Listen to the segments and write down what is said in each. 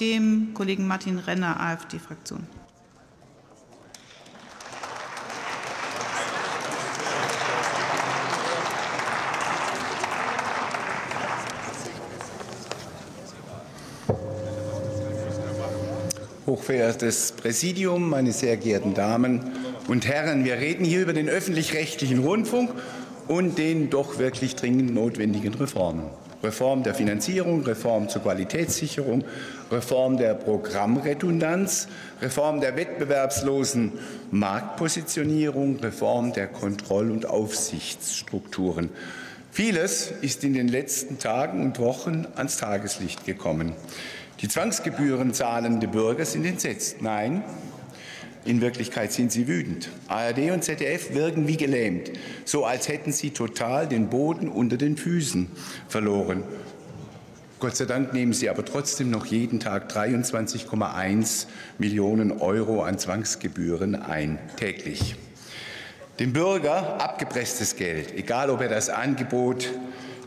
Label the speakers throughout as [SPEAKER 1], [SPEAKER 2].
[SPEAKER 1] dem Kollegen Martin Renner, AfD-Fraktion.
[SPEAKER 2] Hochverehrtes Präsidium, meine sehr geehrten Damen und Herren, wir reden hier über den öffentlich-rechtlichen Rundfunk und den doch wirklich dringend notwendigen Reformen. Reform der Finanzierung, Reform zur Qualitätssicherung, Reform der Programmredundanz, Reform der wettbewerbslosen Marktpositionierung, Reform der Kontroll- und Aufsichtsstrukturen. Vieles ist in den letzten Tagen und Wochen ans Tageslicht gekommen. Die Zwangsgebühren zahlende Bürger sind entsetzt. Nein, in Wirklichkeit sind sie wütend. ARD und ZDF wirken wie gelähmt, so als hätten sie total den Boden unter den Füßen verloren. Gott sei Dank nehmen sie aber trotzdem noch jeden Tag 23,1 Millionen Euro an Zwangsgebühren ein, täglich. Dem Bürger abgepresstes Geld, egal ob er das Angebot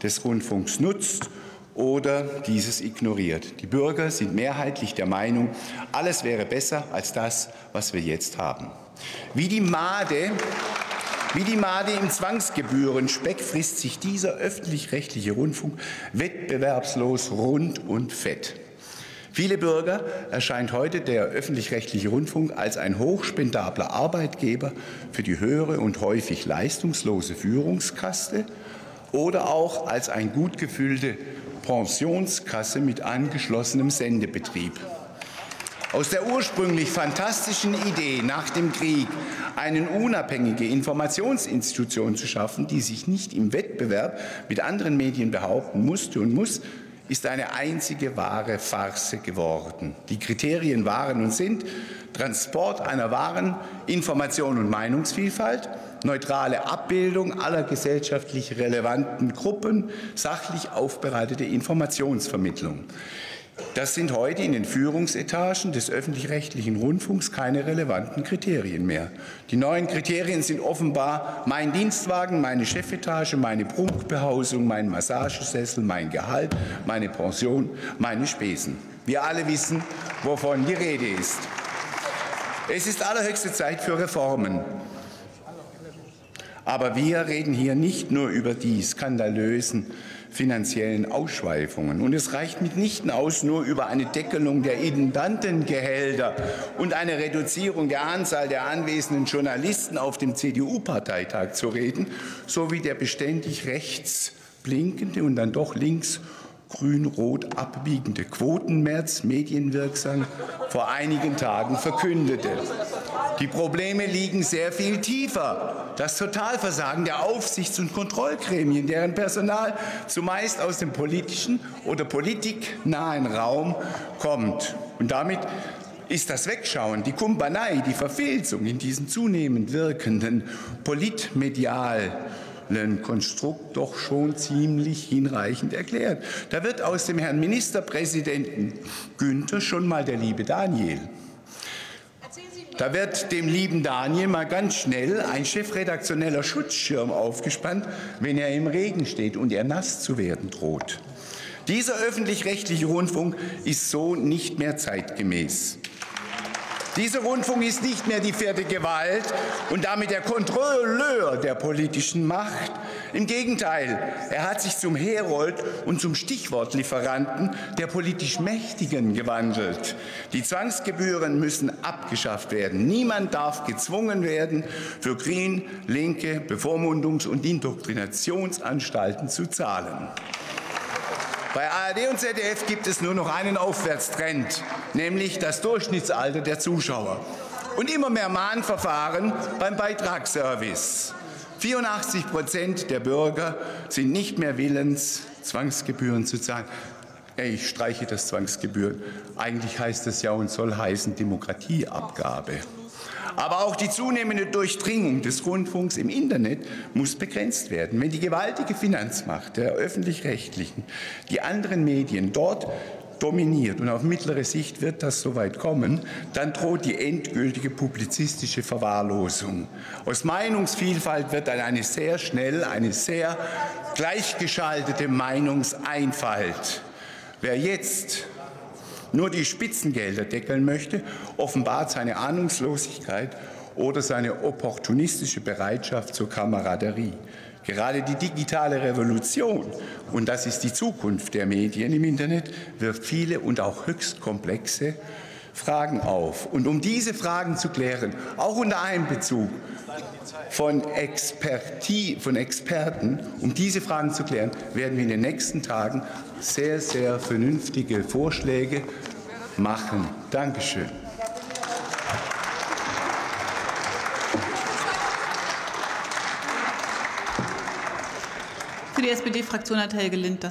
[SPEAKER 2] des Rundfunks nutzt oder dieses ignoriert. Die Bürger sind mehrheitlich der Meinung, alles wäre besser als das, was wir jetzt haben. Wie die Made wie die Made im Zwangsgebührenspeck frisst sich dieser öffentlich-rechtliche Rundfunk wettbewerbslos rund und fett. Viele Bürger erscheint heute der öffentlich-rechtliche Rundfunk als ein hochspendabler Arbeitgeber für die höhere und häufig leistungslose Führungskaste oder auch als ein gut gefüllte Pensionskasse mit angeschlossenem Sendebetrieb. Aus der ursprünglich fantastischen Idee nach dem Krieg, eine unabhängige Informationsinstitution zu schaffen, die sich nicht im Wettbewerb mit anderen Medien behaupten musste und muss, ist eine einzige wahre Farce geworden. Die Kriterien waren und sind Transport einer wahren Information und Meinungsvielfalt, neutrale Abbildung aller gesellschaftlich relevanten Gruppen, sachlich aufbereitete Informationsvermittlung. Das sind heute in den Führungsetagen des öffentlich-rechtlichen Rundfunks keine relevanten Kriterien mehr. Die neuen Kriterien sind offenbar mein Dienstwagen, meine Chefetage, meine Prunkbehausung, mein Massagesessel, mein Gehalt, meine Pension, meine Spesen. Wir alle wissen, wovon die Rede ist. Es ist allerhöchste Zeit für Reformen. Aber wir reden hier nicht nur über die skandalösen finanziellen Ausschweifungen. Und es reicht mitnichten aus, nur über eine Deckelung der Intendantengehälter und eine Reduzierung der Anzahl der anwesenden Journalisten auf dem CDU-Parteitag zu reden, sowie der beständig rechts blinkende und dann doch links grün-rot abbiegende Quotenmärz medienwirksam vor einigen Tagen verkündete. Die Probleme liegen sehr viel tiefer. Das Totalversagen der Aufsichts- und Kontrollgremien, deren Personal zumeist aus dem politischen oder politiknahen Raum kommt. Und damit ist das Wegschauen, die Kumpanei, die Verfilzung in diesen zunehmend wirkenden politmedial Konstrukt doch schon ziemlich hinreichend erklärt. Da wird aus dem Herrn Ministerpräsidenten Günther schon mal der liebe Daniel. Da wird dem lieben Daniel mal ganz schnell ein chefredaktioneller Schutzschirm aufgespannt, wenn er im Regen steht und er nass zu werden droht. Dieser öffentlich-rechtliche Rundfunk ist so nicht mehr zeitgemäß. Dieser Rundfunk ist nicht mehr die vierte Gewalt und damit der Kontrolleur der politischen Macht. Im Gegenteil, er hat sich zum Herold und zum Stichwortlieferanten der politisch Mächtigen gewandelt. Die Zwangsgebühren müssen abgeschafft werden. Niemand darf gezwungen werden, für Green, linke Bevormundungs- und Indoktrinationsanstalten zu zahlen. Bei ARD und ZDF gibt es nur noch einen Aufwärtstrend, nämlich das Durchschnittsalter der Zuschauer. Und immer mehr Mahnverfahren beim Beitragsservice. 84 Prozent der Bürger sind nicht mehr willens, Zwangsgebühren zu zahlen. Ich streiche das Zwangsgebühren. Eigentlich heißt es ja und soll heißen Demokratieabgabe. Aber auch die zunehmende Durchdringung des Rundfunks im Internet muss begrenzt werden. Wenn die gewaltige Finanzmacht der öffentlich-rechtlichen die anderen Medien dort dominiert und auf mittlere Sicht wird das soweit kommen, dann droht die endgültige publizistische Verwahrlosung. Aus Meinungsvielfalt wird dann eine sehr schnell, eine sehr gleichgeschaltete Meinungseinfalt. Wer jetzt nur die Spitzengelder deckeln möchte, offenbart seine Ahnungslosigkeit oder seine opportunistische Bereitschaft zur Kameraderie. Gerade die digitale Revolution, und das ist die Zukunft der Medien im Internet, wirft viele und auch höchst komplexe Fragen auf. Und um diese Fragen zu klären, auch unter Einbezug von, Expertie, von Experten, um diese Fragen zu klären, werden wir in den nächsten Tagen sehr, sehr vernünftige Vorschläge machen. Dankeschön.
[SPEAKER 1] Für die SPD-Fraktion hat Helge Lind das